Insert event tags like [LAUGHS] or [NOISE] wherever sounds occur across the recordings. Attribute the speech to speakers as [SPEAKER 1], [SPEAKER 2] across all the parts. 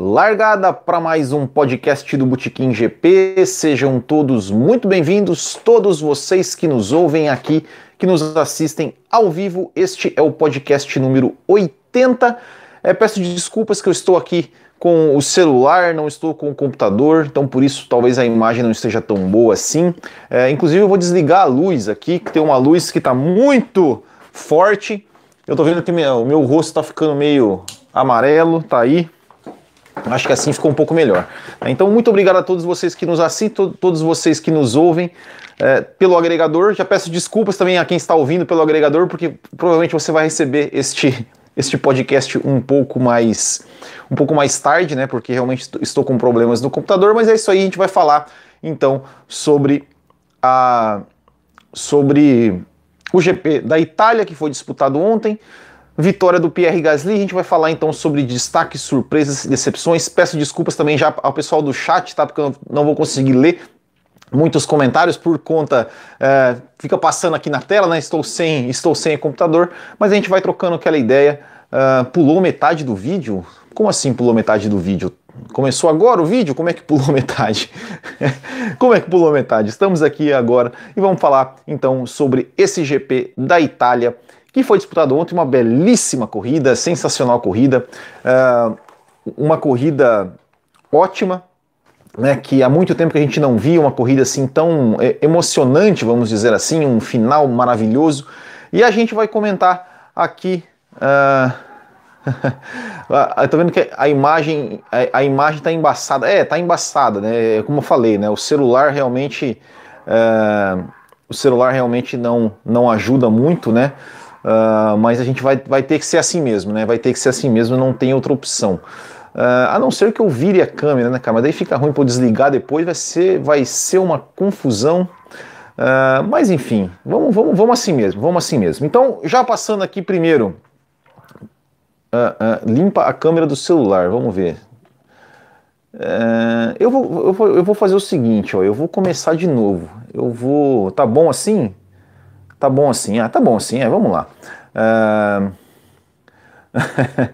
[SPEAKER 1] Largada para mais um podcast do Botequim GP. Sejam todos muito bem-vindos, todos vocês que nos ouvem aqui, que nos assistem ao vivo. Este é o podcast número 80. É, peço desculpas que eu estou aqui com o celular, não estou com o computador, então por isso talvez a imagem não esteja tão boa assim. É, inclusive eu vou desligar a luz aqui, que tem uma luz que está muito forte. Eu estou vendo que meu, o meu rosto está ficando meio amarelo, tá aí. Acho que assim ficou um pouco melhor. Então, muito obrigado a todos vocês que nos assistem, todos vocês que nos ouvem é, pelo agregador. Já peço desculpas também a quem está ouvindo pelo agregador, porque provavelmente você vai receber este, este podcast um pouco mais um pouco mais tarde, né? Porque realmente estou com problemas no computador, mas é isso aí, a gente vai falar então sobre a sobre o GP da Itália que foi disputado ontem. Vitória do Pierre Gasly, a gente vai falar então sobre destaques, surpresas decepções. Peço desculpas também já ao pessoal do chat, tá? Porque eu não vou conseguir ler muitos comentários por conta é, fica passando aqui na tela, né? Estou sem estou sem computador, mas a gente vai trocando aquela ideia. Uh, pulou metade do vídeo? Como assim pulou metade do vídeo? Começou agora o vídeo? Como é que pulou [LAUGHS] metade? Como é que pulou metade? Estamos aqui agora e vamos falar então sobre esse GP da Itália que foi disputado ontem, uma belíssima corrida, sensacional corrida, uh, uma corrida ótima, né, que há muito tempo que a gente não via uma corrida assim tão é, emocionante, vamos dizer assim, um final maravilhoso, e a gente vai comentar aqui. [LAUGHS] Uh, vendo que a imagem a, a imagem está embaçada. É, está embaçada, né? Como eu falei, né? O celular realmente uh, o celular realmente não não ajuda muito, né? Uh, mas a gente vai, vai ter que ser assim mesmo, né? Vai ter que ser assim mesmo, não tem outra opção. Uh, a não ser que eu vire a câmera, né, cara? Mas daí fica ruim para desligar depois, vai ser, vai ser uma confusão. Uh, mas enfim, vamos, vamos, vamos assim mesmo, vamos assim mesmo. Então, já passando aqui primeiro, limpa a câmera do celular, vamos ver. eu, vou, eu, vou, eu vou fazer o seguinte, ó, eu vou começar de novo. Eu vou. Tá bom assim? Tá bom assim? Ah, tá bom assim, é, vamos lá. Uh... [LAUGHS]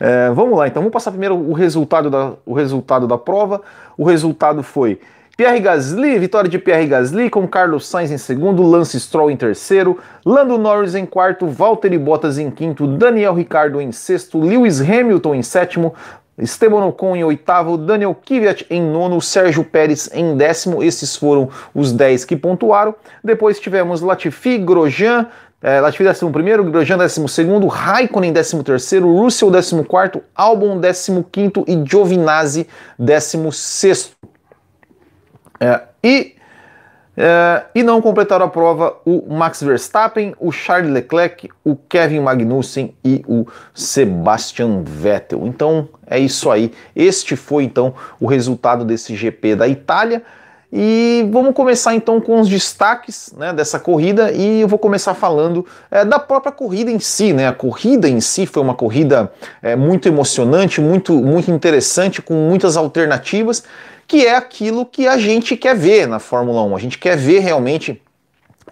[SPEAKER 1] é, vamos lá, então vamos passar primeiro o resultado, da, o resultado da prova. O resultado foi Pierre Gasly, vitória de Pierre Gasly, com Carlos Sainz em segundo, Lance Stroll em terceiro, Lando Norris em quarto, Valtteri Bottas em quinto, Daniel Ricciardo em sexto, Lewis Hamilton em sétimo, Esteban Ocon em oitavo, Daniel Kvyat em nono, Sérgio Pérez em décimo. Esses foram os 10 que pontuaram. Depois tivemos Latifi, Grosjean, é, Latifi 11 primeiro, Grosjean 12 segundo, Raikkonen 13 terceiro, Russell 14 quarto, Albon 15 quinto e Giovinazzi 16 sexto. É, e é, e não completaram a prova o Max Verstappen, o Charles Leclerc, o Kevin Magnussen e o Sebastian Vettel. Então é isso aí. Este foi então o resultado desse GP da Itália. E vamos começar então com os destaques né, dessa corrida e eu vou começar falando é, da própria corrida em si. Né? A corrida em si foi uma corrida é, muito emocionante, muito, muito interessante, com muitas alternativas que é aquilo que a gente quer ver na Fórmula 1. A gente quer ver realmente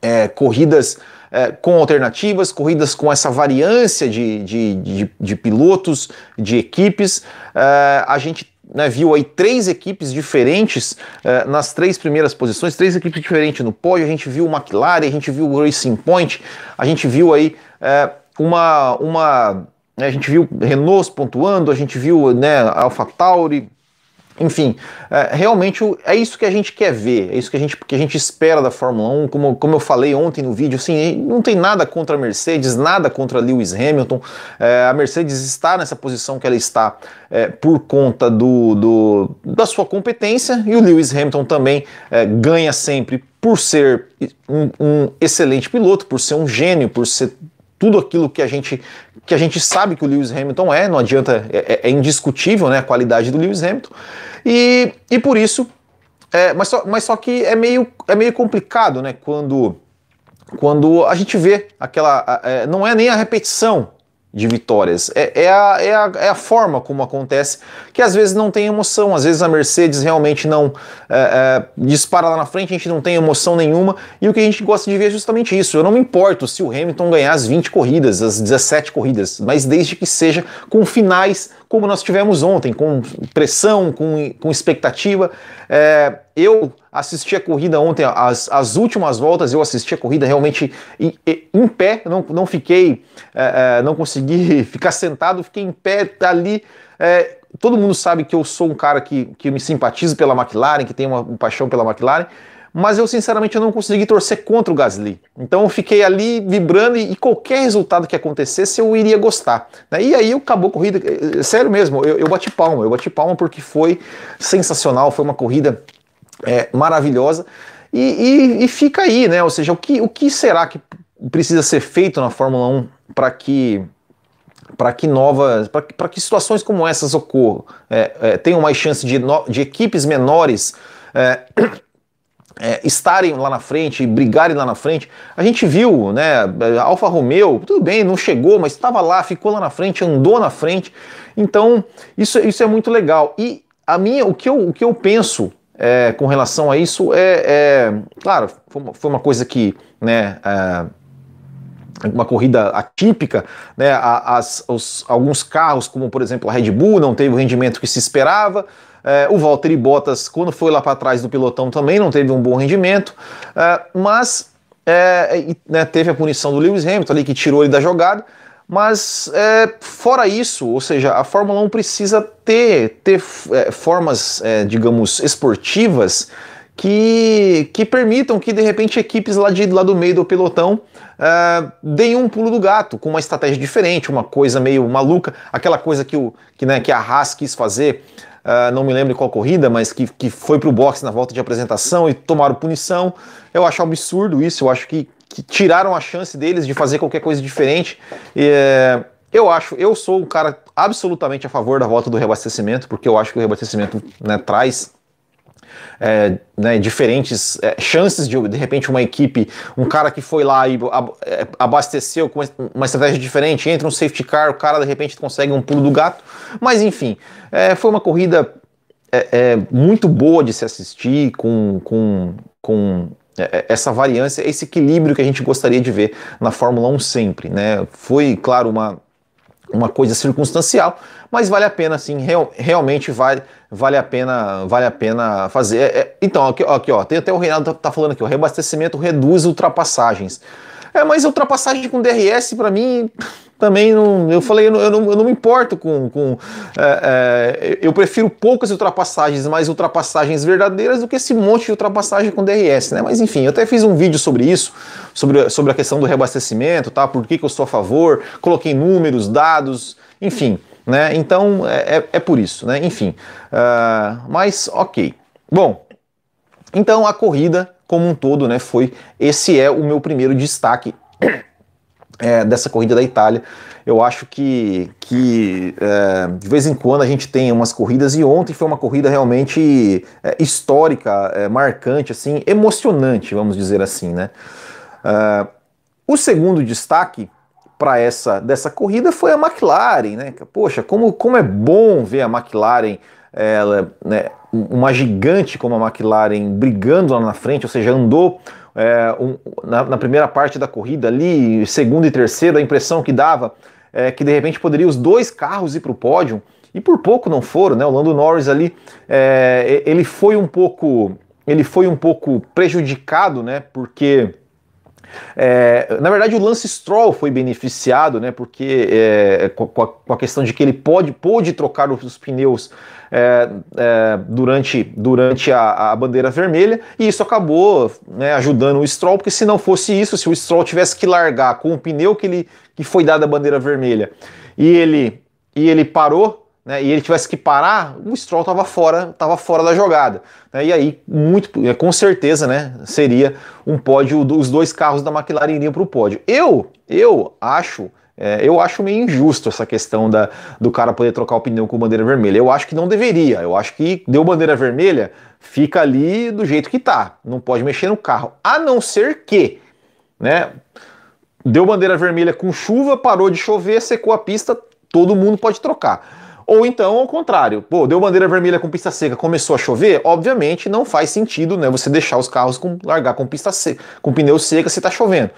[SPEAKER 1] é, corridas é, com alternativas, corridas com essa variância de, de, de, de pilotos, de equipes. É, a gente né, viu aí três equipes diferentes é, nas três primeiras posições, três equipes diferentes no pódio. A gente viu o McLaren, a gente viu o Racing Point, a gente viu aí é, uma. uma né, a gente viu Renault pontuando, a gente viu né, AlphaTauri, enfim, é, realmente é isso que a gente quer ver, é isso que a gente, que a gente espera da Fórmula 1. Como, como eu falei ontem no vídeo, assim, não tem nada contra a Mercedes, nada contra Lewis Hamilton. É, a Mercedes está nessa posição que ela está é, por conta do, do, da sua competência e o Lewis Hamilton também é, ganha sempre por ser um, um excelente piloto, por ser um gênio, por ser tudo aquilo que a gente que a gente sabe que o Lewis Hamilton é, não adianta, é, é indiscutível né, a qualidade do Lewis Hamilton. E, e por isso, é, mas, só, mas só que é meio, é meio complicado, né? Quando, quando a gente vê aquela. É, não é nem a repetição de vitórias. É, é, a, é, a, é a forma como acontece, que às vezes não tem emoção, às vezes a Mercedes realmente não é, é, dispara lá na frente, a gente não tem emoção nenhuma, e o que a gente gosta de ver é justamente isso. Eu não me importo se o Hamilton ganhar as 20 corridas, as 17 corridas, mas desde que seja com finais como nós tivemos ontem, com pressão, com, com expectativa. É, eu assisti a corrida ontem, as, as últimas voltas, eu assisti a corrida realmente em, em pé, não, não fiquei, é, é não consegui [LAUGHS] ficar sentado, fiquei em pé ali. É, todo mundo sabe que eu sou um cara que, que me simpatizo pela McLaren, que tem uma, uma paixão pela McLaren, mas eu sinceramente eu não consegui torcer contra o Gasly. Então eu fiquei ali vibrando e, e qualquer resultado que acontecesse eu iria gostar. Né? E aí acabou a corrida, eh, sério mesmo, eu, eu bati palma, eu bati palma porque foi sensacional, foi uma corrida é, maravilhosa. E, e, e, fica aí, né? Ou seja, o que, o que será que precisa ser feito na Fórmula 1 para que para que novas, para que situações como essas ocorram, é, é, tenham mais chance de, de equipes menores é, é, estarem lá na frente, brigarem lá na frente. A gente viu, né, Alfa Romeo, tudo bem, não chegou, mas estava lá, ficou lá na frente, andou na frente. Então, isso, isso é muito legal. E a minha, o que eu, o que eu penso é, com relação a isso é, é claro, foi uma, foi uma, coisa que, né, é, uma corrida atípica, né, as, os, alguns carros, como por exemplo a Red Bull, não teve o rendimento que se esperava, é, o Valtteri Bottas, quando foi lá para trás do pilotão, também não teve um bom rendimento, é, mas é, né, teve a punição do Lewis Hamilton ali que tirou ele da jogada. Mas é, fora isso, ou seja, a Fórmula 1 precisa ter, ter é, formas, é, digamos, esportivas que, que permitam que de repente equipes lá, de, lá do meio do pelotão deem um pulo do gato, com uma estratégia diferente, uma coisa meio maluca, aquela coisa que, o, que, né, que a Haas quis fazer Uh, não me lembro qual corrida, mas que, que foi para o boxe na volta de apresentação e tomaram punição. Eu acho absurdo isso, eu acho que, que tiraram a chance deles de fazer qualquer coisa diferente. E, é, eu acho, eu sou um cara absolutamente a favor da volta do reabastecimento, porque eu acho que o reabastecimento né, traz é, né, diferentes é, chances de, de repente, uma equipe, um cara que foi lá e é, abasteceu com uma estratégia diferente, entra um safety car, o cara de repente consegue um pulo do gato. Mas enfim, é, foi uma corrida é, é, muito boa de se assistir, com, com, com essa variância, esse equilíbrio que a gente gostaria de ver na Fórmula 1 sempre. Né? Foi, claro, uma uma coisa circunstancial, mas vale a pena, sim, real, realmente vale, vale a pena, vale a pena fazer. É, é então, aqui, aqui, ó, tem até o Reinaldo tá, tá falando aqui, o reabastecimento reduz ultrapassagens. É, mas ultrapassagem com DRS para mim também não. Eu falei, eu não, eu não, eu não me importo com. com é, é, eu prefiro poucas ultrapassagens, mais ultrapassagens verdadeiras do que esse monte de ultrapassagem com DRS, né? Mas enfim, eu até fiz um vídeo sobre isso, sobre, sobre a questão do reabastecimento, tá? Por que, que eu sou a favor, coloquei números, dados, enfim. Né? Então é, é, é por isso, né? Enfim. Uh, mas ok. Bom, então a corrida como um todo, né? Foi. Esse é o meu primeiro destaque [COUGHS] é, dessa corrida da Itália. Eu acho que, que é, de vez em quando a gente tem umas corridas e ontem foi uma corrida realmente é, histórica, é, marcante, assim, emocionante, vamos dizer assim, né? É, o segundo destaque para essa dessa corrida foi a McLaren, né? Poxa, como, como é bom ver a McLaren, ela, né, uma gigante como a McLaren brigando lá na frente, ou seja, andou é, um, na, na, primeira parte da corrida ali, segundo e terceiro, a impressão que dava é que de repente poderia os dois carros ir para o pódio, e por pouco não foram, né? O Lando Norris ali, é, ele foi um pouco, ele foi um pouco prejudicado, né? Porque é, na verdade, o Lance Stroll foi beneficiado, né? Porque é, com, a, com, a, questão de que ele pode, pôde trocar os, pneus é, é, durante, durante a, a, bandeira vermelha, e isso acabou né, ajudando o Stroll, porque se não fosse isso, se o Stroll tivesse que largar com o pneu que, ele, que foi dado a bandeira vermelha e ele, e ele parou, né, e ele tivesse que parar, o Stroll estava fora, tava fora da jogada. Né, e aí, muito, com certeza, né, seria um pódio, os dois carros da McLaren iriam para o pódio. Eu, eu acho é, eu acho meio injusto essa questão da, do cara poder trocar o pneu com bandeira vermelha. Eu acho que não deveria. Eu acho que deu bandeira vermelha, fica ali do jeito que tá. Não pode mexer no carro. A não ser que, né? Deu bandeira vermelha com chuva, parou de chover, secou a pista, todo mundo pode trocar. Ou então, ao contrário, pô, deu bandeira vermelha com pista seca, começou a chover, obviamente não faz sentido, né? Você deixar os carros com largar com pista seca, com pneu seca se tá chovendo.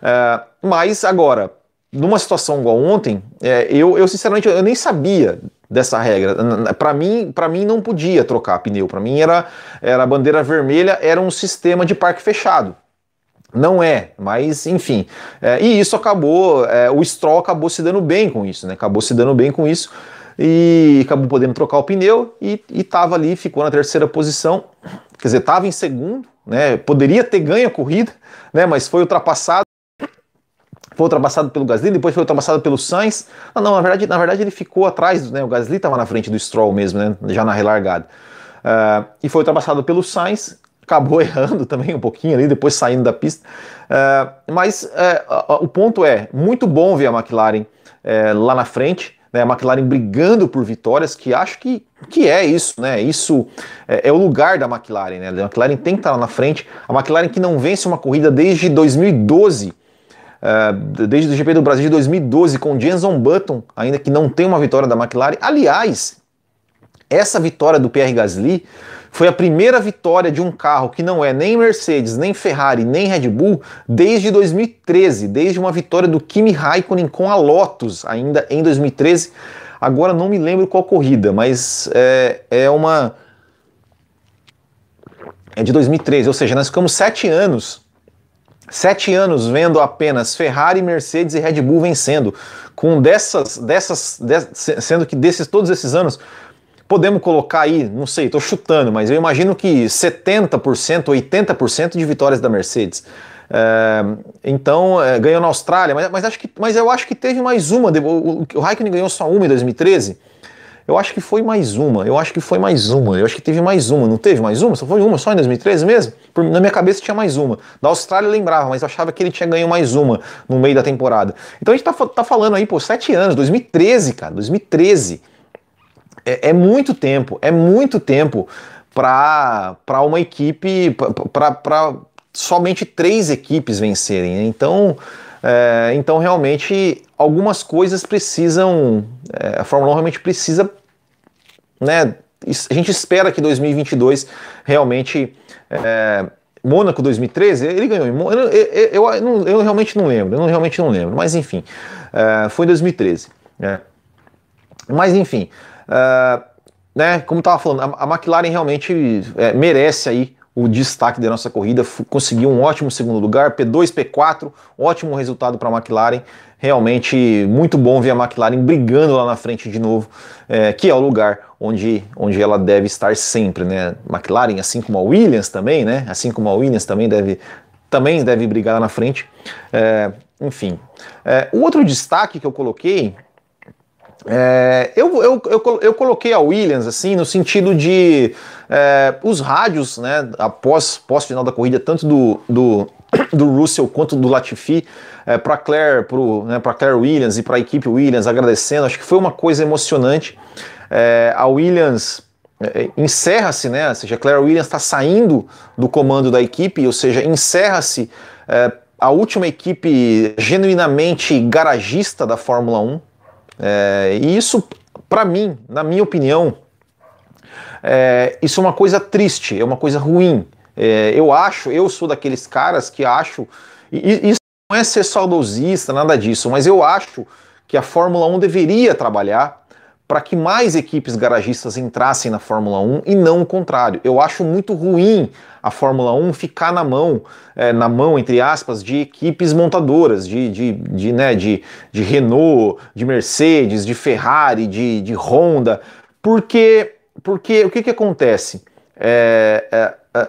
[SPEAKER 1] É, mas agora, numa situação igual ontem, é, eu, eu sinceramente eu nem sabia dessa regra. Para mim, para mim não podia trocar pneu. Para mim era era bandeira vermelha, era um sistema de parque fechado. Não é, mas enfim. É, e isso acabou, é, o Stroll acabou se dando bem com isso, né? Acabou se dando bem com isso e acabou podendo trocar o pneu e estava ali, ficou na terceira posição. Quer dizer, estava em segundo, né? Poderia ter ganho a corrida, né? Mas foi ultrapassado. Foi ultrapassado pelo Gasly, depois foi ultrapassado pelo Sainz. Não, não na verdade, na verdade ele ficou atrás, né? O Gasly estava na frente do Stroll mesmo, né? Já na relargada. Uh, e foi ultrapassado pelo Sainz acabou [LAUGHS] errando também um pouquinho ali, depois saindo da pista. Uh, mas uh, o ponto é, muito bom ver a McLaren uh, lá na frente, né, a McLaren brigando por vitórias, que acho que, que é isso, né? Isso é, é o lugar da McLaren, né? A McLaren tem que estar lá na frente. A McLaren que não vence uma corrida desde 2012. Uh, desde o GP do Brasil de 2012, com Jenson Button, ainda que não tem uma vitória da McLaren. Aliás, essa vitória do Pierre Gasly foi a primeira vitória de um carro que não é nem Mercedes, nem Ferrari, nem Red Bull desde 2013, desde uma vitória do Kimi Raikkonen com a Lotus, ainda em 2013. Agora não me lembro qual corrida, mas é, é uma. É de 2013, ou seja, nós ficamos sete anos Sete anos vendo apenas Ferrari, Mercedes e Red Bull vencendo, com dessas, dessas, sendo que desses todos esses anos podemos colocar aí, não sei, estou chutando, mas eu imagino que 70%, 80% de vitórias da Mercedes. É, então, é, ganhou na Austrália, mas, mas, acho que, mas eu acho que teve mais uma. O, o Raikkonen ganhou só uma em 2013. Eu acho que foi mais uma, eu acho que foi mais uma, eu acho que teve mais uma, não teve mais uma? Só foi uma só em 2013 mesmo? Por, na minha cabeça tinha mais uma. Da Austrália eu lembrava, mas eu achava que ele tinha ganho mais uma no meio da temporada. Então a gente tá, tá falando aí, pô, sete anos, 2013, cara, 2013 é, é muito tempo, é muito tempo para uma equipe, para somente três equipes vencerem. Né? Então, é, então realmente algumas coisas precisam, é, a Fórmula 1 realmente precisa, né? A gente espera que 2022 realmente é, Mônaco 2013, ele ganhou em Mônaco, eu, eu, eu, eu, realmente não lembro, eu realmente não lembro, mas enfim, é, foi em 2013. Né? Mas enfim, Uh, né, como estava falando, a, a, McLaren realmente é, merece aí o destaque da nossa corrida, conseguiu um ótimo segundo lugar, P2, P4, ótimo resultado para a McLaren, realmente muito bom ver a McLaren brigando lá na frente de novo, é, que é o lugar onde, onde ela deve estar sempre, né? McLaren, assim como a Williams também, né? Assim como a Williams também deve, também deve brigar lá na frente. É, enfim, é, o outro destaque que eu coloquei é, eu, eu, eu, eu, coloquei a Williams assim no sentido de é, os rádios, né, após pós final da corrida, tanto do, do, [COUGHS] do Russell quanto do Latifi, é, para Claire, né, Claire Williams e para a equipe Williams agradecendo, acho que foi uma coisa emocionante. É, a Williams é, encerra-se, né, ou seja, Claire Williams está saindo do comando da equipe, ou seja, encerra-se é, a última equipe genuinamente garagista da Fórmula 1. É, e isso, para mim, na minha opinião, é, isso é uma coisa triste, é uma coisa ruim. É, eu acho, eu sou daqueles caras que acho, e isso não é ser saudosista, nada disso, mas eu acho que a Fórmula 1 deveria trabalhar para que mais equipes garagistas entrassem na Fórmula 1 e não o contrário. Eu acho muito ruim a Fórmula 1 ficar na mão, é, na mão, entre aspas, de equipes montadoras, de, de, de, né, de, de Renault, de Mercedes, de Ferrari, de, de Honda, porque, porque o que, que acontece? É, é, é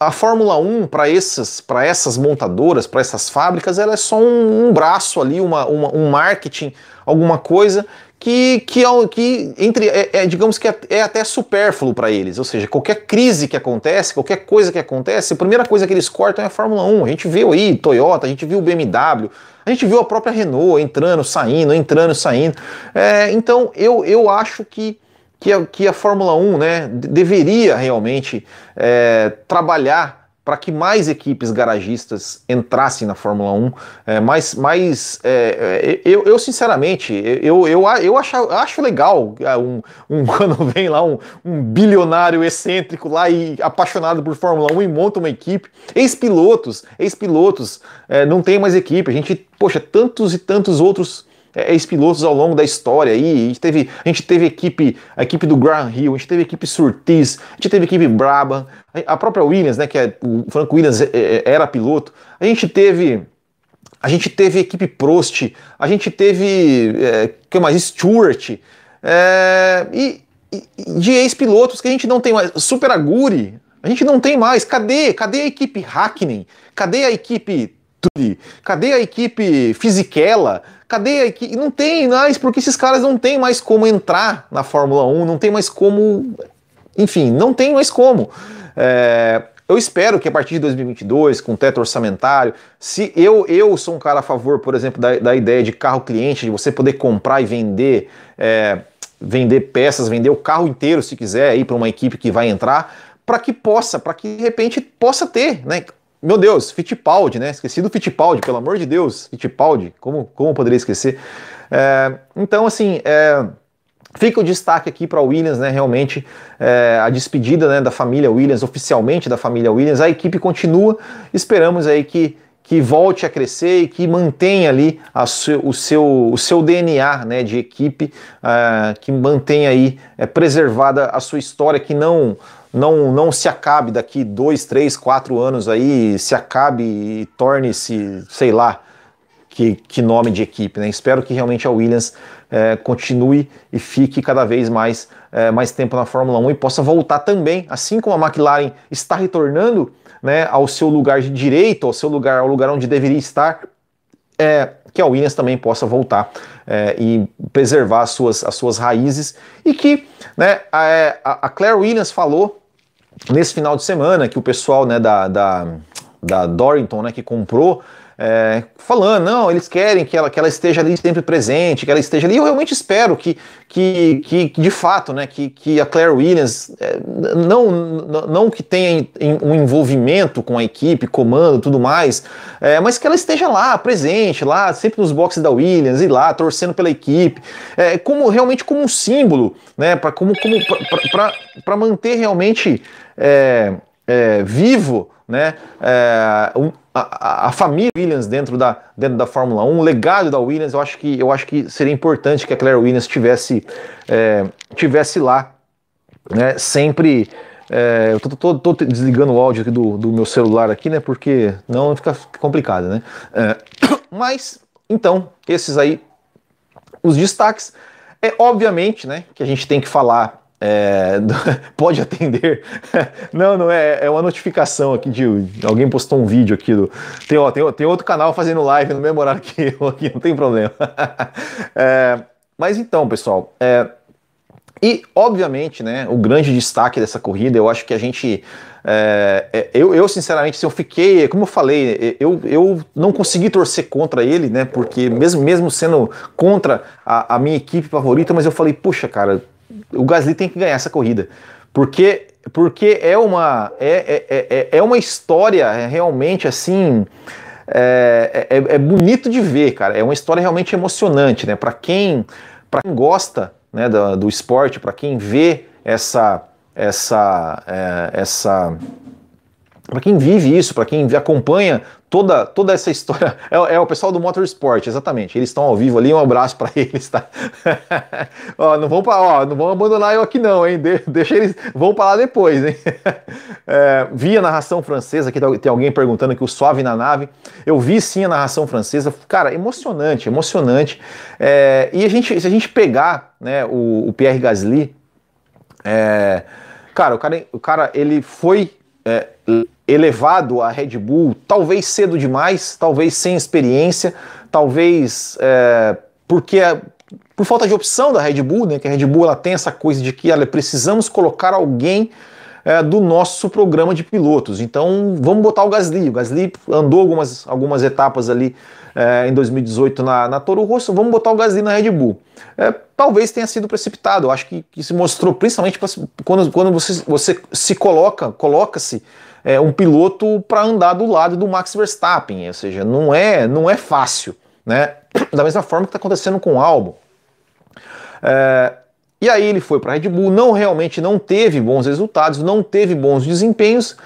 [SPEAKER 1] a Fórmula 1 para essas, essas montadoras, para essas fábricas, ela é só um, um braço ali, uma, uma, um marketing, alguma coisa que, que, que entre, é, é, digamos que é, é até supérfluo para eles. Ou seja, qualquer crise que acontece, qualquer coisa que acontece, a primeira coisa que eles cortam é a Fórmula 1. A gente viu aí Toyota, a gente viu BMW, a gente viu a própria Renault entrando, saindo, entrando, saindo. É, então eu, eu acho que, que, a, que a Fórmula 1 né, deveria realmente é, trabalhar para que mais equipes garagistas entrassem na Fórmula 1. É, mais, mais é, é eu, eu, sinceramente, eu, eu, eu acho, acho legal é, um, um, [LAUGHS] quando vem lá um, um, bilionário excêntrico lá e apaixonado por Fórmula 1 e monta uma equipe. Ex-pilotos, ex-pilotos, é, não tem mais equipe. A gente, poxa, tantos e tantos outros é, ex-pilotos ao longo da história aí. A gente teve, a gente teve equipe, a equipe do Graham Hill, a gente teve equipe Surtees, a gente teve equipe Brabham, a própria Williams, né, que é, o Frank Williams é, é, era piloto. A gente teve a gente teve equipe Prost, a gente teve é, que mais Stewart é, e, e, de ex-pilotos que a gente não tem mais. Super Aguri, a gente não tem mais. Cadê? Cadê a equipe Hackney? Cadê a equipe Cadê a equipe Fisichella? Cadê a equipe? Não tem mais, porque esses caras não tem mais como entrar na Fórmula 1, não tem mais como. Enfim, não tem mais como. É, eu espero que a partir de 2022, com teto orçamentário, se eu, eu sou um cara a favor, por exemplo, da, da ideia de carro cliente, de você poder comprar e vender, é, vender peças, vender o carro inteiro, se quiser, aí para uma equipe que vai entrar, para que possa, para que de repente possa ter, né? Meu Deus, Fittipaldi, né? Esqueci do Fittipaldi, pelo amor de Deus, Fittipaldi, como, como poderia esquecer? É, então, assim, é, Fica o destaque aqui para Williams, né? Realmente é, a despedida né, da família Williams, oficialmente da família Williams. A equipe continua. Esperamos aí que, que volte a crescer e que mantenha ali seu, o, seu, o seu DNA né, de equipe, uh, que mantenha aí é, preservada a sua história, que não não, não se acabe daqui dois, três, quatro anos aí, se acabe e torne-se, sei lá, que, que nome de equipe. Né? Espero que realmente a Williams é, continue e fique cada vez mais, é, mais tempo na Fórmula 1 e possa voltar também, assim como a McLaren está retornando né, ao seu lugar de direito, ao seu lugar, ao lugar onde deveria estar, é, que a Williams também possa voltar é, e preservar as suas, as suas raízes e que né, a, a Claire Williams falou nesse final de semana que o pessoal né, da, da, da Dorrington, né, que comprou é, falando, não, eles querem que ela, que ela esteja ali sempre presente, que ela esteja ali. Eu realmente espero que, que, que, de fato, né, que, que a Claire Williams, é, não, não que tenha um envolvimento com a equipe, comando tudo mais, é, mas que ela esteja lá, presente, lá, sempre nos boxes da Williams, e lá, torcendo pela equipe, é, como realmente como um símbolo, né, para como, como, manter realmente é, é, vivo né, é, a, a, família Williams dentro da, dentro da Fórmula 1, o legado da Williams, eu acho que, eu acho que seria importante que a Claire Williams tivesse, é, tivesse lá, né, sempre. É, eu tô, tô, tô, desligando o áudio do, do, meu celular aqui, né? Porque não fica complicado, né? É, [COUGHS] mas, então, esses aí, os destaques. É obviamente, né, que a gente tem que falar é, [LAUGHS] pode atender. [LAUGHS] não, não é. É uma notificação aqui de, alguém postou um vídeo aqui do. Tem, ó, tem, tem outro canal fazendo live no mesmo horário que eu aqui, não tem problema. [LAUGHS] é, mas então, pessoal. É, e, obviamente, né, o grande destaque dessa corrida, eu acho que a gente. É, é eu, eu, sinceramente, se eu fiquei, como eu falei, eu, eu não consegui torcer contra ele, né? Porque mesmo, mesmo sendo contra a, a minha equipe favorita, mas eu falei, puxa, cara, o Gasly tem que ganhar essa corrida. Porque, porque é, uma, é, é, é, é uma história realmente assim. É, é, é, bonito de ver, cara. É uma história realmente emocionante, né? Para quem, quem gosta né, do, do esporte, para quem vê essa, essa, é, essa para quem vive isso, para quem acompanha toda, toda essa história, [LAUGHS] é, é, o pessoal do Motorsport, exatamente. Eles estão ao vivo ali, um abraço para [LAUGHS] eles, tá? [LAUGHS] ó, não vão para, ó, não vão abandonar eu aqui não, hein? De, deixa eles, vão para lá depois, hein? é, vi a narração francesa, aqui tem alguém perguntando que o Suave na nave. Eu vi sim a narração francesa, cara, emocionante, emocionante. É, e a gente, se a gente pegar, né, o, o Pierre Gasly, é, cara, o cara, o cara, ele foi é, elevado à Red Bull, talvez cedo demais, talvez sem experiência, talvez é, porque por falta de opção da Red Bull, né, que a Red Bull ela tem essa coisa de que ela precisamos colocar alguém é, do nosso programa de pilotos. Então vamos botar o Gasly. O Gasly andou algumas, algumas etapas ali é, em 2018 na, na Toro Rosso, vamos botar o Gasly na Red Bull. É, talvez tenha sido precipitado. Acho que, que se mostrou principalmente quando, quando você, você se coloca, coloca-se é, um piloto para andar do lado do Max Verstappen, ou seja, não é, não é fácil, né? Da mesma forma que está acontecendo com o Albon. É, e aí ele foi para a Red Bull, não realmente não teve bons resultados, não teve bons desempenhos,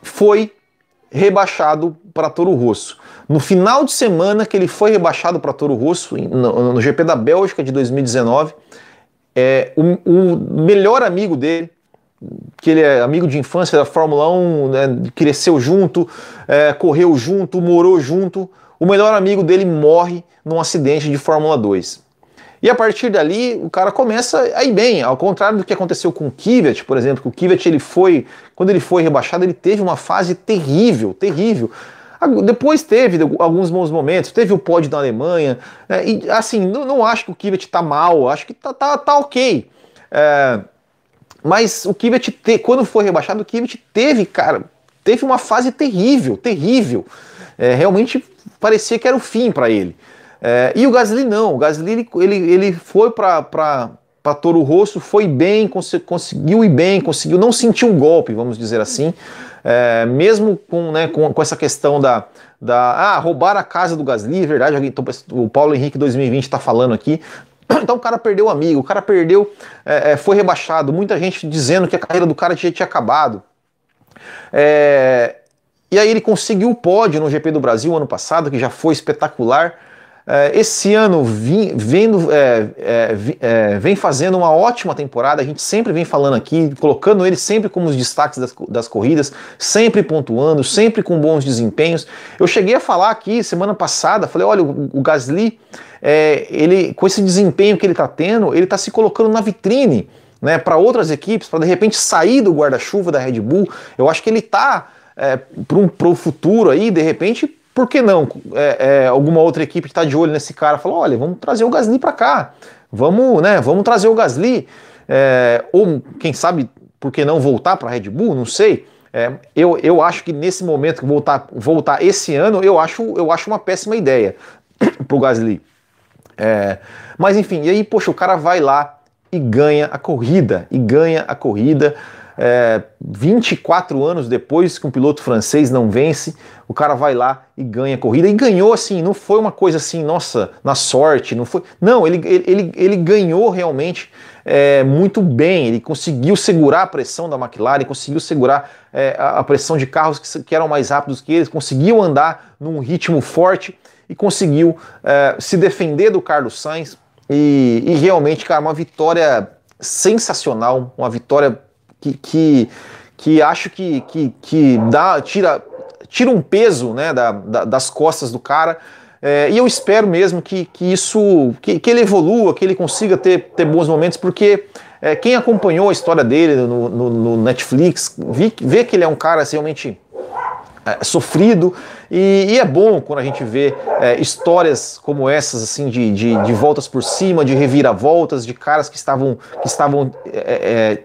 [SPEAKER 1] foi rebaixado para Toro Rosso. No final de semana que ele foi rebaixado para Toro Rosso, no, no, GP da Bélgica de 2019, é, o, o, melhor amigo dele, que ele é amigo de infância da Fórmula 1, né, cresceu junto, é, correu junto, morou junto, o melhor amigo dele morre num acidente de Fórmula 2. E a partir dali, o cara começa a ir bem, ao contrário do que aconteceu com o Kvyat, por exemplo, que o Kvyat ele foi, quando ele foi rebaixado, ele teve uma fase terrível, terrível. Depois teve alguns bons momentos, teve o pódio na Alemanha, é, e assim, não, não, acho que o Kvyat tá mal, acho que tá, tá, tá ok. É, mas o Kvyat, te, quando foi rebaixado, o Kvyat teve, cara, teve uma fase terrível, terrível. É, realmente parecia que era o fim para ele. É, e o Gasly não, o Gasly ele, ele, foi para Toro Rosso, foi bem, cons conseguiu ir bem, conseguiu, não sentiu um golpe, vamos dizer assim, é, mesmo com, né, com, com, essa questão da, da ah, roubar a casa do Gasly, é verdade, o Paulo Henrique 2020 está falando aqui, [CLEARS THROAT] então o cara perdeu o amigo, o cara perdeu, é, é, foi rebaixado, muita gente dizendo que a carreira do cara tinha, tinha acabado. É, e aí ele conseguiu o pódio no GP do Brasil ano passado, que já foi espetacular. É, esse ano vim, vendo, é, é, é, vem fazendo uma ótima temporada, a gente sempre vem falando aqui, colocando ele sempre como os destaques das, das corridas, sempre pontuando, sempre com bons desempenhos. Eu cheguei a falar aqui semana passada, falei, olha, o, o Gasly, é, ele, com esse desempenho que ele está tendo, ele está se colocando na vitrine né, para outras equipes, para de repente sair do guarda-chuva da Red Bull. Eu acho que ele está é, para o futuro aí, de repente, por que não? É, é, alguma outra equipe que está de olho nesse cara falou, olha, vamos trazer o Gasly para cá, vamos, né, vamos trazer o Gasly, é, ou quem sabe, por que não voltar para a Red Bull, não sei. É, eu, eu acho que nesse momento, voltar, voltar esse ano, eu acho, eu acho uma péssima ideia [CLEARS THROAT] para o Gasly. É, mas enfim, e aí, poxa, o cara vai lá e ganha a corrida, e ganha a corrida é, 24 anos depois que um piloto francês não vence, o cara vai lá e ganha a corrida. E ganhou assim, não foi uma coisa assim, nossa, na sorte, não foi. Não, ele, ele, ele ganhou realmente é, muito bem, ele conseguiu segurar a pressão da McLaren, conseguiu segurar é, a, pressão de carros que, que, eram mais rápidos que eles, conseguiu andar num ritmo forte e conseguiu é, se defender do Carlos Sainz. E, e realmente, cara, uma vitória sensacional, uma vitória que, que, que acho que, que, que dá, tira, tira um peso né, da, da, das costas do cara. É, e eu espero mesmo que, que isso, que, que ele evolua, que ele consiga ter, ter bons momentos, porque é, quem acompanhou a história dele no, no, no Netflix vi, vê que ele é um cara realmente é, sofrido e, e, é bom quando a gente vê é, histórias como essas assim de, de, de, voltas por cima, de reviravoltas, de caras que estavam que estavam é, é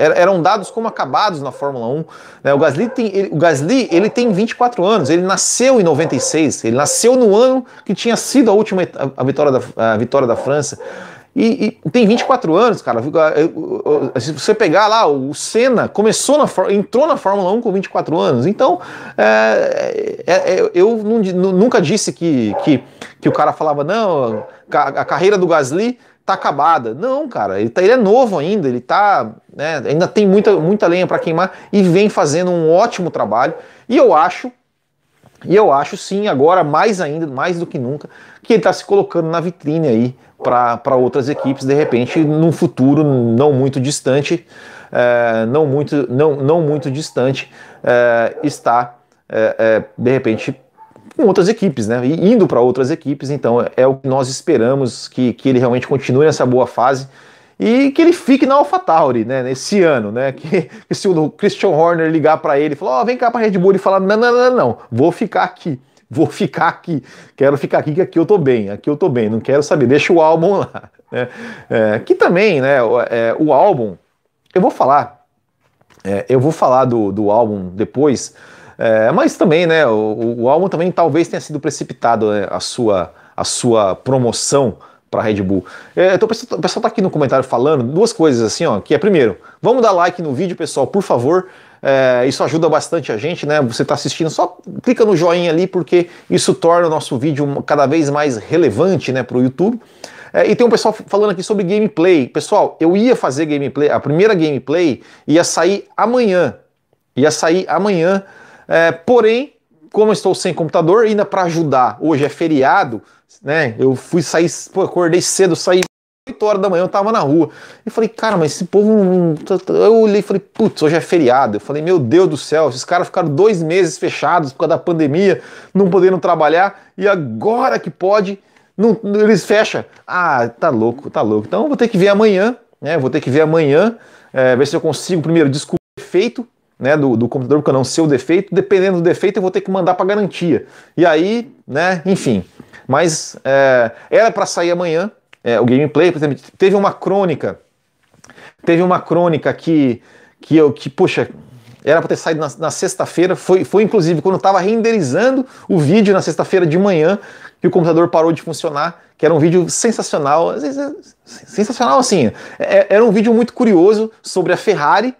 [SPEAKER 1] eram dados como acabados na Fórmula 1. Né? O, Gasly tem, ele, o Gasly ele tem 24 anos, ele nasceu em 96, ele nasceu no ano que tinha sido a última a, vitória, da, a vitória da França. E, e, tem 24 anos, cara. Se você pegar lá, o Senna começou na entrou na Fórmula 1 com 24 anos. Então, é, é, é, eu nunca disse que, que, que o cara falava, não, a carreira do Gasly tá acabada. Não, cara, ele, tá, ele é novo ainda, ele tá, né, ainda tem muita, muita lenha para queimar e vem fazendo um ótimo trabalho. E eu acho, e eu acho sim, agora mais ainda, mais do que nunca, que ele está se colocando na vitrine aí para outras equipes, de repente, num futuro não muito distante, é, não, muito, não, não muito distante, é, está, é, de repente, com outras equipes, né? E indo para outras equipes, então é o que nós esperamos que, que ele realmente continue nessa boa fase e que ele fique na AlphaTauri, né? Nesse ano, né? Que, que se o Christian Horner ligar para ele e falar, ó, oh, vem cá para Red Bull e falar, não, não, não, não, vou ficar aqui. Vou ficar aqui, quero ficar aqui, que aqui eu tô bem, aqui eu tô bem, não quero saber, deixa o álbum lá. [LAUGHS] Né? É, que também, né, o, é, o álbum, eu vou falar, é, eu vou falar do, do álbum depois, é, mas também, né, o, o, álbum também talvez tenha sido precipitado né, a, sua, a sua promoção para Red Bull. É, então, o pessoal, pessoal tá aqui no comentário falando duas coisas assim, ó, que é primeiro, vamos dar like no vídeo, pessoal, por favor. É, isso ajuda bastante a gente, né? Você está assistindo, só clica no joinha ali, porque isso torna o nosso vídeo cada vez mais relevante né, para o YouTube. É, e tem um pessoal falando aqui sobre gameplay. Pessoal, eu ia fazer gameplay, a primeira gameplay ia sair amanhã. Ia sair amanhã É, porém, como estou sem computador, ainda para ajudar, hoje é feriado, né? Eu fui sair, pô, acordei cedo, saí 8 horas da manhã, eu tava na rua. E falei, cara, mas esse povo. Eu olhei e falei, putz, hoje é feriado. Eu falei, meu Deus do céu, esses caras ficaram dois meses fechados por causa da pandemia, não podendo trabalhar, e agora que pode, não, eles fecham. Ah, tá louco, tá louco. Então vou ter que ver amanhã, né? Vou ter que ver amanhã, é, ver se eu consigo primeiro descobrir o defeito. Né, do, do computador, porque eu não sei o defeito, dependendo do defeito, eu vou ter que mandar para garantia. E aí, né, enfim. Mas é, era para sair amanhã, é, o gameplay, por exemplo, teve uma crônica, teve uma crônica que, que eu, que, puxa, era para ter saído na, na sexta-feira, foi, foi inclusive quando eu estava renderizando o vídeo na sexta-feira de manhã, que o computador parou de funcionar, que era um vídeo sensacional, sensacional assim, é, era um vídeo muito curioso sobre a Ferrari,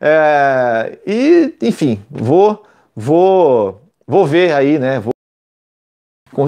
[SPEAKER 1] é, e, enfim, vou, vou, vou ver aí, né, vou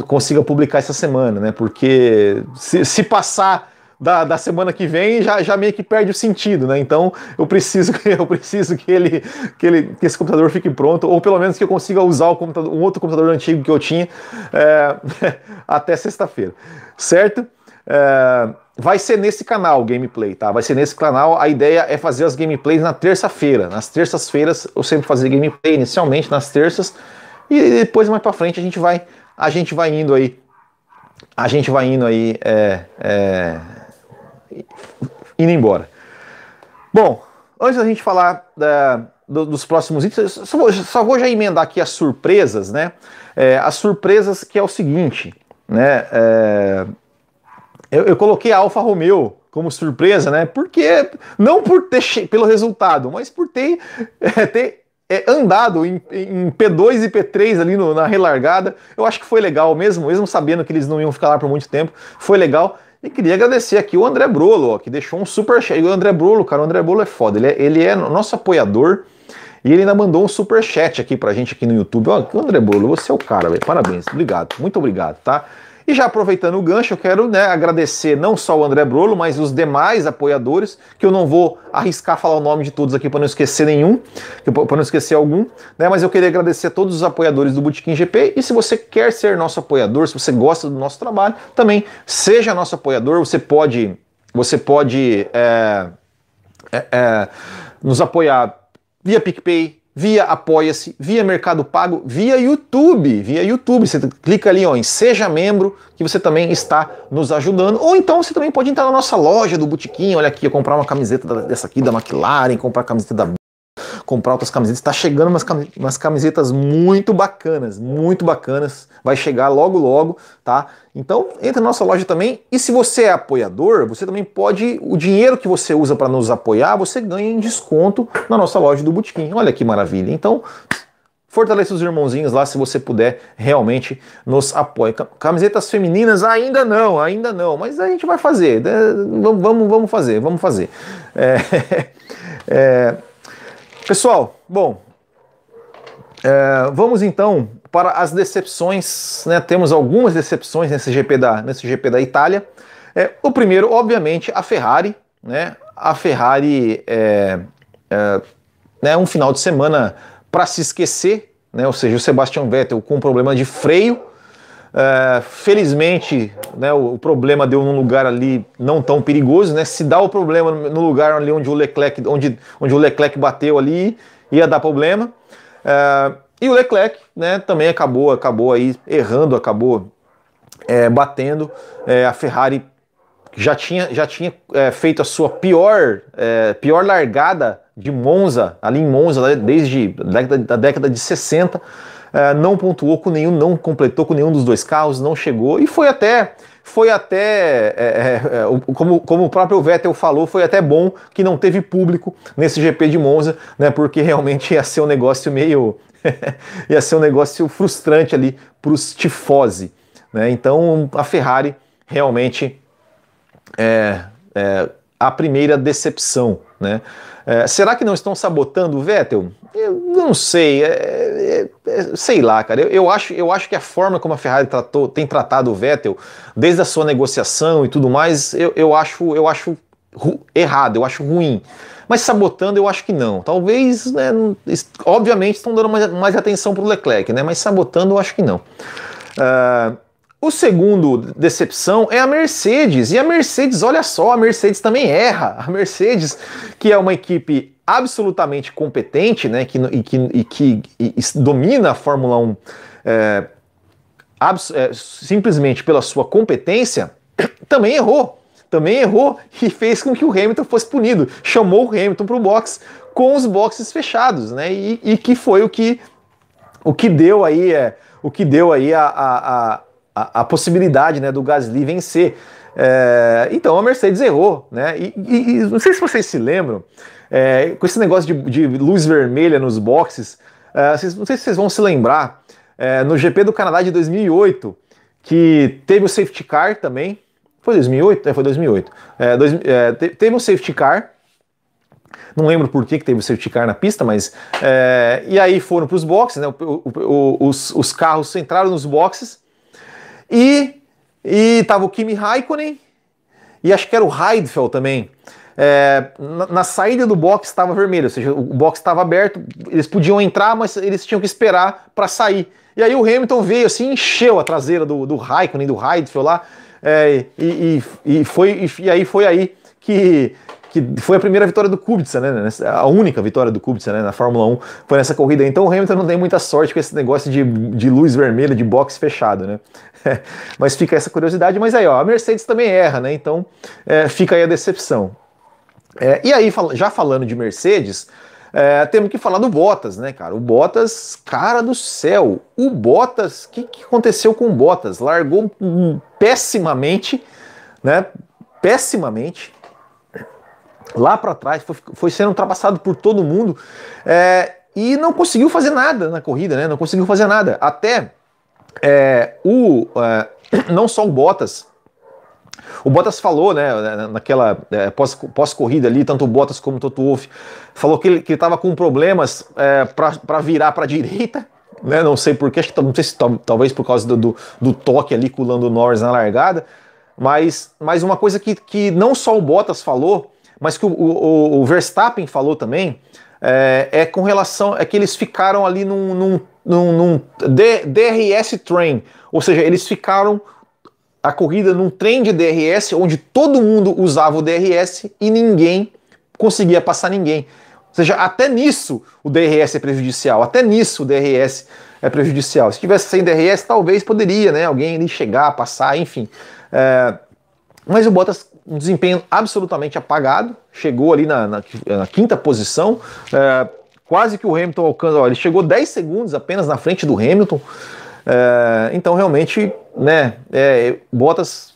[SPEAKER 1] consiga publicar essa semana, né? Porque se, se passar da, da, semana que vem já, já meio que perde o sentido, né? Então eu preciso [LAUGHS] eu preciso que ele, que ele que esse computador fique pronto ou pelo menos que eu consiga usar o computador, um outro computador antigo que eu tinha é, [LAUGHS] até sexta-feira, certo? É, vai ser nesse canal gameplay, tá? Vai ser nesse canal. A ideia é fazer as gameplays na terça-feira. Nas terças-feiras eu sempre fazer gameplay inicialmente nas terças e depois mais para frente a gente vai a gente vai indo aí, a gente vai indo aí, é, é, indo embora. Bom, antes da gente falar da, do, dos próximos itens, só vou, só vou já emendar aqui as surpresas, né? É, as surpresas que é o seguinte, né? É, eu, eu, coloquei a Alfa Romeo como surpresa, né? Porque não por ter pelo resultado, mas por ter, é, ter é, andado em, em, P2 e P3 ali no, na relargada. Eu acho que foi legal mesmo, mesmo sabendo que eles não iam ficar lá por muito tempo. Foi legal. E queria agradecer aqui o André Brolo, ó, que deixou um super chat. O André Brolo, cara, o André Brolo é foda. Ele é, ele é nosso apoiador. E ele ainda mandou um super chat aqui pra gente aqui no YouTube. Ó, André Brolo, você é o cara, velho. Parabéns. Obrigado. Muito obrigado, tá? E já aproveitando o gancho, eu quero né, agradecer não só o André Brolo, mas os demais apoiadores, que eu não vou arriscar falar o nome de todos aqui para não esquecer nenhum, para não esquecer algum, né? Mas eu queria agradecer a todos os apoiadores do Botequim GP. E se você quer ser nosso apoiador, se você gosta do nosso trabalho, também seja nosso apoiador. Você pode, você pode é, é, é, nos apoiar via PicPay, via Apoia-se, via Mercado Pago, via YouTube, via YouTube. Você clica ali ó, em Seja Membro, que você também está nos ajudando. Ou então você também pode entrar na nossa loja do Botequim, olha aqui, comprar uma camiseta dessa aqui da McLaren, comprar a camiseta da comprar outras camisetas. Está chegando umas, umas camisetas muito bacanas, muito bacanas. Vai chegar logo, logo, tá? Então, entra na nossa loja também. E se você é apoiador, você também pode. O dinheiro que você usa para nos apoiar, você ganha em desconto na nossa loja do Botequim. Olha que maravilha. Então, fortaleça os irmãozinhos lá se você puder realmente nos apoie. Camisetas femininas ainda não, ainda não, mas a gente vai fazer. Né? Vamos, vamos fazer, vamos fazer. É, [LAUGHS] é, Pessoal, bom, é, vamos então para as decepções. Né? Temos algumas decepções nesse GP da, nesse GP da Itália. É, o primeiro, obviamente, a Ferrari. Né? A Ferrari é, é né, um final de semana para se esquecer, né? ou seja, o Sebastian Vettel com problema de freio. É, felizmente, né, o, o, problema deu num lugar ali não tão perigoso, né? Se dá o problema no lugar ali onde o Leclerc, onde, onde o Leclerc bateu ali, ia dar problema. É, e o Leclerc, né, também acabou, acabou aí errando, acabou é, batendo. É, a Ferrari já tinha, já tinha é, feito a sua pior, é, pior largada de Monza, ali em Monza, desde a década, da década de 60 é, não pontuou com nenhum, não completou com nenhum dos dois carros, não chegou e foi até foi até, é, é, é como, como o próprio Vettel falou, foi até bom que não teve público nesse GP de Monza, né? Porque realmente ia ser um negócio meio. [LAUGHS] ia ser um negócio frustrante ali para os tifose. Né? Então a Ferrari realmente é, é a primeira decepção. Né? É, será que não estão sabotando o Vettel? Eu não sei, é, é, é, sei lá, cara. Eu, eu, acho, eu acho que a forma como a Ferrari tratou, tem tratado o Vettel, desde a sua negociação e tudo mais, eu, eu, acho, eu acho errado, eu acho ruim. Mas sabotando eu acho que não. Talvez, né, obviamente estão dando mais, mais atenção para o Leclerc, né, mas sabotando eu acho que não. Uh, o segundo decepção é a Mercedes. E a Mercedes, olha só, a Mercedes também erra. A Mercedes, que é uma equipe absolutamente competente, né, que, e que, e que e domina a Fórmula 1 é, é, simplesmente pela sua competência, [CLEARS THROAT] também errou. Também errou e fez com que o Hamilton fosse punido. Chamou o Hamilton para o box com os boxes fechados, né? E, e, que foi o que, o que deu aí, é, o que deu aí a, a, a, a possibilidade né, do Gasly vencer. É, então a Mercedes errou, né? E, e, não sei se vocês se lembram, é, com esse negócio de, de, luz vermelha nos boxes, é, vocês, não sei se vocês vão se lembrar, é, no GP do Canadá de 2008, que teve o safety car também. Foi 2008? É, foi 2008. É, dois, é, teve um safety car. Não lembro por que, que teve o safety car na pista, mas. É, e aí foram para os boxes, né? O, o, o, os carros entraram nos boxes e, e tava o Kimi Raikkonen e acho que era o Heidfeld também. É, na, na, saída do box estava vermelho, ou seja, o box estava aberto, eles podiam entrar, mas eles tinham que esperar para sair. E aí o Hamilton veio assim, encheu a traseira do, do Raikkonen, do Heidfeld lá, é, e, e, e, foi, e, e, aí foi aí que, que foi a primeira vitória do Kubica, né? A única vitória do Kubica né, na Fórmula 1 foi nessa corrida. Então o Hamilton não tem muita sorte com esse negócio de, de luz vermelha, de box fechado, né? [LAUGHS] mas fica essa curiosidade. Mas aí, ó, a Mercedes também erra, né? Então é, fica aí a decepção. É, e aí, já falando de Mercedes, é, temos que falar do Bottas, né, cara? O Bottas, cara do céu, o Bottas, o que, que aconteceu com o Bottas? Largou pessimamente, né? Pessimamente. Lá para trás, foi, foi, sendo ultrapassado por todo mundo é, e não conseguiu fazer nada na corrida, né? Não conseguiu fazer nada. Até é, o, é, [CLEARS THROAT] não só o Bottas, o Bottas falou, né, naquela é, pós-corrida ali, tanto o Bottas como o Toto Wolff, falou que ele estava com problemas é, para virar para a direita, né, não sei porquê, acho que não sei se talvez por causa do, do, do toque ali com o Lando Norris na largada, mas, mas uma coisa que, que não só o Bottas falou, mas que o, o, o Verstappen falou também, é, é, com relação, é que eles ficaram ali num, num, num, num DRS train, ou seja, eles ficaram a corrida num trem de DRS onde todo mundo usava o DRS e ninguém conseguia passar ninguém. Ou seja, até nisso o DRS é prejudicial, até nisso o DRS é prejudicial. Se tivesse sem DRS, talvez poderia, né? Alguém ali chegar, passar, enfim. É, mas o Bottas, um desempenho absolutamente apagado, chegou ali na, na, na quinta posição, é, quase que o Hamilton alcança. Ele chegou 10 segundos apenas na frente do Hamilton. É, então, realmente, né, é, Bottas,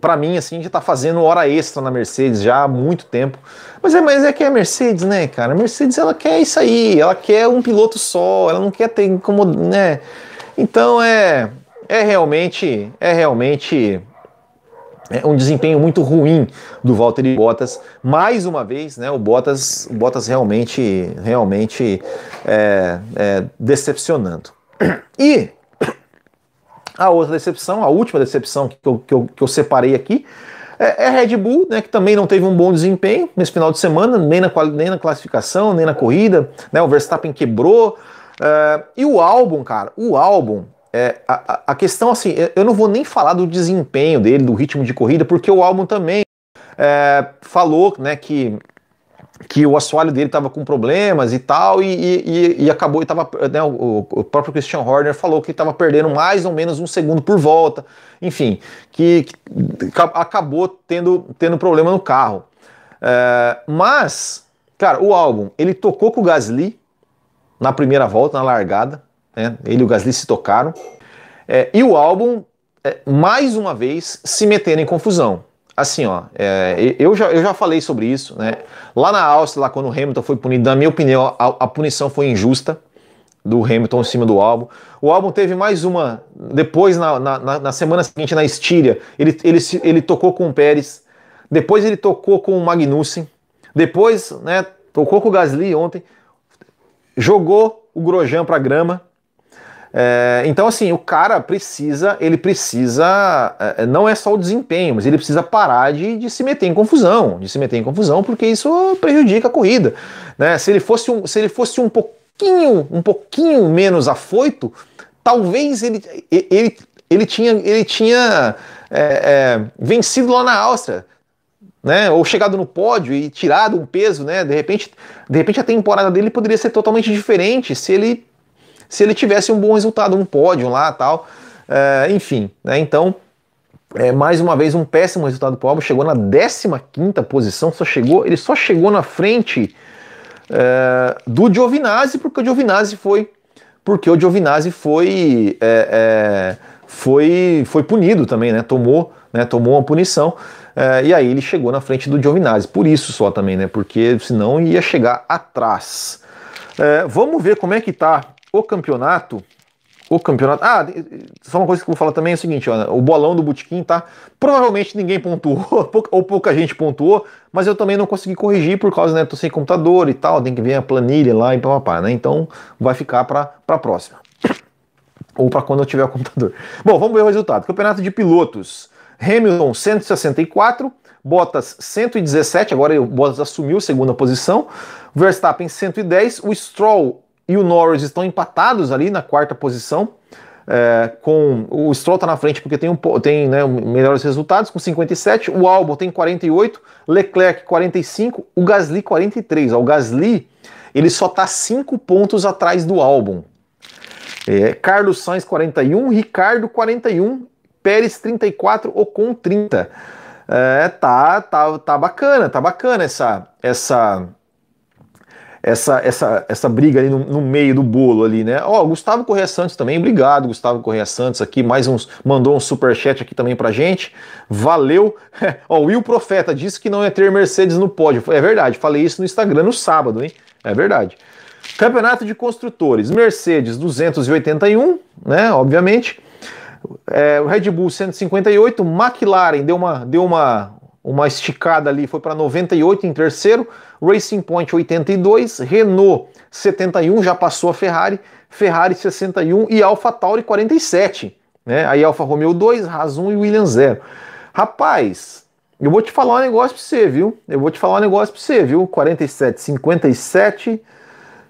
[SPEAKER 1] para mim, assim, já tá fazendo hora extra na Mercedes já há muito tempo. Mas é, mas é que é a Mercedes, né, cara? A Mercedes, ela quer isso aí, ela quer um piloto só, ela não quer ter como, né? Então, é, é realmente, é realmente é um desempenho muito ruim do Valtteri Bottas. Mais uma vez, né, o Bottas, o Bottas realmente, realmente é, é, decepcionando. E a outra decepção, a última decepção que eu, que eu, que eu separei aqui, é, é Red Bull, né, que também não teve um bom desempenho nesse final de semana, nem na, nem na classificação, nem na corrida. Né, o Verstappen quebrou. É, e o álbum, cara, o álbum, é, a, a, questão assim, eu não vou nem falar do desempenho dele, do ritmo de corrida, porque o álbum também é, falou né, que que o assoalho dele estava com problemas e tal, e, e, e acabou, e tava, né, o, o, próprio Christian Horner falou que estava perdendo mais ou menos um segundo por volta, enfim, que, que acabou tendo, tendo problema no carro. É, mas, cara, o álbum, ele tocou com o Gasly na primeira volta, na largada, né, ele e o Gasly se tocaram, é, e o álbum, é, mais uma vez, se meteram em confusão assim, ó, é, eu, já, eu já falei sobre isso, né? Lá na Áustria, lá quando o Hamilton foi punido, na minha opinião, a, a, punição foi injusta do Hamilton em cima do álbum. O álbum teve mais uma, depois na, na, na semana seguinte, na Estíria, ele, ele, ele tocou com o Pérez, depois ele tocou com o Magnussen, depois, né, tocou com o Gasly ontem, jogou o Grosjean para grama, É, então, assim, o cara precisa, ele precisa, é, não é só o desempenho, mas ele precisa parar de, de, se meter em confusão, de se meter em confusão, porque isso prejudica a corrida. Né? Se ele fosse um, se ele fosse um pouquinho, um pouquinho menos afoito, talvez ele, ele, ele tinha, ele tinha é, é, vencido lá na Áustria. Né, ou chegado no pódio e tirado um peso, né? De repente, de repente a temporada dele poderia ser totalmente diferente se ele se ele tivesse um bom resultado, um pódio lá tal. É, enfim, né? Então, é, mais uma vez, um péssimo resultado para o Albon, chegou na 15 posição, só chegou, ele só chegou na frente é, do Giovinazzi, porque o Giovinazzi foi. Porque o Giovinazzi foi, é, é, foi, foi punido também, né? Tomou, né? Tomou uma punição. É, e aí ele chegou na frente do Giovinazzi. Por isso só também, né? Porque senão ia chegar atrás. Vamos ver como é que tá o campeonato, o campeonato. Ah, só uma coisa que eu vou falar também é o seguinte: ó, o bolão do Botequim tá. Provavelmente ninguém pontuou, [LAUGHS] ou pouca gente pontuou, mas eu também não consegui corrigir por causa, né? Tô sem computador e tal, tem que ver a planilha lá e papapá, né? Então vai ficar para a próxima. Ou para quando eu tiver o computador. Bom, vamos ver o resultado. Campeonato de pilotos. Hamilton 164, Bottas 117, agora o Bottas assumiu a segunda posição. Verstappen 110, o Stroll e o Norris estão empatados ali na quarta posição. É, com o Stroll está na frente porque tem, um, tem né, melhores resultados com 57, o Albon tem 48, Leclerc 45, o Gasly 43. Ó, o Gasly ele só está 5 pontos atrás do Albon. É, Carlos Sainz 41, Ricardo 41, Pérez 34, Ocon 30. É, tá, tá, tá bacana, tá bacana essa essa essa, essa, essa briga ali no, no, meio do bolo ali, né? Ó, Gustavo Correia Santos também, obrigado, Gustavo Correia Santos aqui, mais uns, mandou um super chat aqui também pra gente, valeu. [LAUGHS] Ó, o Will Profeta disse que não ia ter Mercedes no pódio, é verdade, falei isso no Instagram no sábado, hein? É verdade. Campeonato de Construtores, Mercedes 281, né, obviamente, é, o Red Bull 158, McLaren deu uma, deu uma, uma esticada ali, foi para 98 em terceiro, Racing Point 82, Renault 71, já passou a Ferrari, Ferrari 61 e Alfa Tauri 47. Né? Aí Alfa Romeo 2, Haas 1 e Williams 0. Rapaz, eu vou te falar um negócio para você, viu? Eu vou te falar um negócio para você, viu? 47, 57,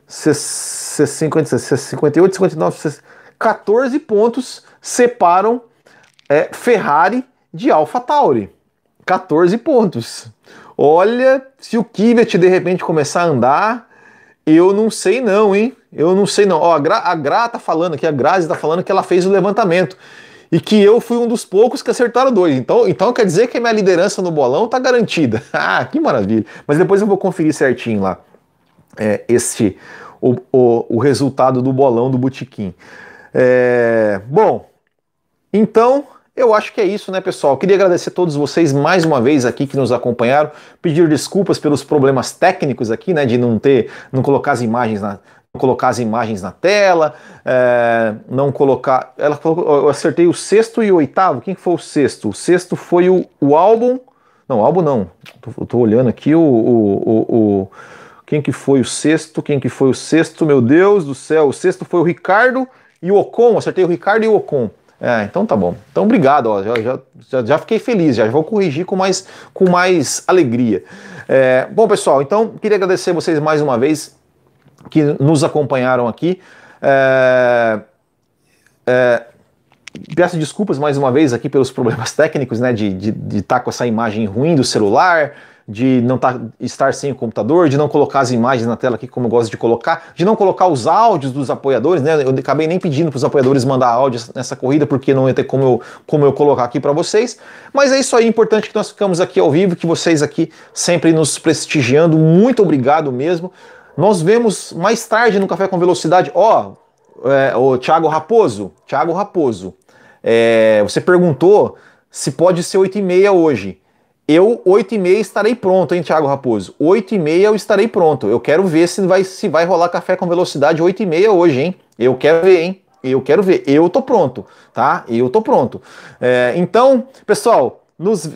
[SPEAKER 1] 58, 59, 14 pontos separam é, Ferrari de Alfa Tauri. 14 pontos. Olha, se o Kivet de repente começar a andar, eu não sei não, hein? Eu não sei não. Ó, a Gra, a Gra tá falando aqui, a Grazi tá falando que ela fez o levantamento e que eu fui um dos poucos que acertaram dois. Então, então quer dizer que a minha liderança no bolão tá garantida. [LAUGHS] ah, que maravilha. Mas depois eu vou conferir certinho lá é, este o, o, o resultado do bolão do Botequim. É, bom, então eu acho que é isso, né, pessoal? Queria agradecer a todos vocês mais uma vez aqui que nos acompanharam, pedir desculpas pelos problemas técnicos aqui, né, de não ter, não colocar as imagens na, colocar as imagens na tela, é, não colocar. Ela falou, eu acertei o sexto e o oitavo. Quem foi o sexto? O sexto foi o, o álbum. Não, álbum não. Tô, tô olhando aqui o, o, o, o, Quem que foi o sexto? Quem que foi o sexto? Meu Deus do céu. O sexto foi o Ricardo e o Ocon. Acertei o Ricardo e o Ocon. É, então tá bom. Então obrigado, ó, já, já, já fiquei feliz, já vou corrigir com mais, com mais alegria. É, bom, pessoal, então queria agradecer vocês mais uma vez que nos acompanharam aqui. É, é, peço desculpas mais uma vez aqui pelos problemas técnicos, né, de estar de, de tá com essa imagem ruim do celular, de não tá, estar sem o computador, de não colocar as imagens na tela aqui como eu gosto de colocar, de não colocar os áudios dos apoiadores, né? Eu acabei nem pedindo para os apoiadores mandar áudios nessa corrida porque não ia ter como eu, como eu colocar aqui para vocês. Mas é isso aí, importante que nós ficamos aqui ao vivo, que vocês aqui sempre nos prestigiando. Muito obrigado mesmo. Nós vemos mais tarde no Café com Velocidade. Ó, é, o Thiago Raposo, Thiago Raposo, é, você perguntou se pode ser 8 e meia hoje. Eu, 8 e meia, estarei pronto, hein, Thiago Raposo? 8 e meia eu estarei pronto. Eu quero ver se vai, se vai rolar café com velocidade 8 e meia hoje, hein? Eu quero ver, hein? Eu quero ver. Eu tô pronto, tá? Eu tô pronto. É, então, pessoal, nos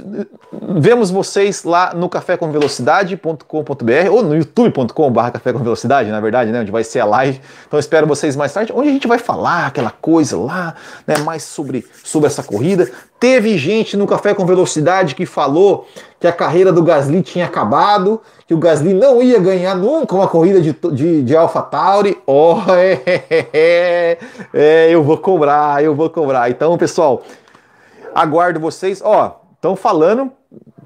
[SPEAKER 1] vemos vocês lá no cafécomvelocidade.com.br ou no youtube.com.br café com velocidade, na verdade, né, onde vai ser a live. Então espero vocês mais tarde, onde a gente vai falar aquela coisa lá, né, mais sobre, sobre essa corrida. Teve gente no Café com Velocidade que falou que a carreira do Gasly tinha acabado, que o Gasly não ia ganhar nunca uma corrida de, de, de AlphaTauri. Oh, é, [LAUGHS] é, é, eu vou cobrar, eu vou cobrar. Então, pessoal, aguardo vocês. Ó, Estão falando,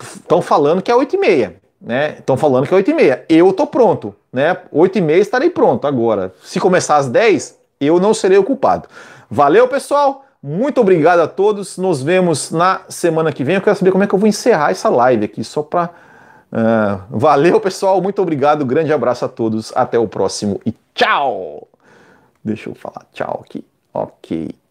[SPEAKER 1] estão falando que é 8 e meia, né? Estão falando que é 8 e meia. Eu tô pronto, né? 8 e meia estarei pronto agora. Se começar às 10, eu não serei o culpado. Valeu, pessoal. Muito obrigado a todos. Nos vemos na semana que vem. Eu quero saber como é que eu vou encerrar essa live aqui, só para. Uh, ah, valeu, pessoal. Muito obrigado. Grande abraço a todos. Até o próximo e tchau. Deixa eu falar tchau aqui. Ok.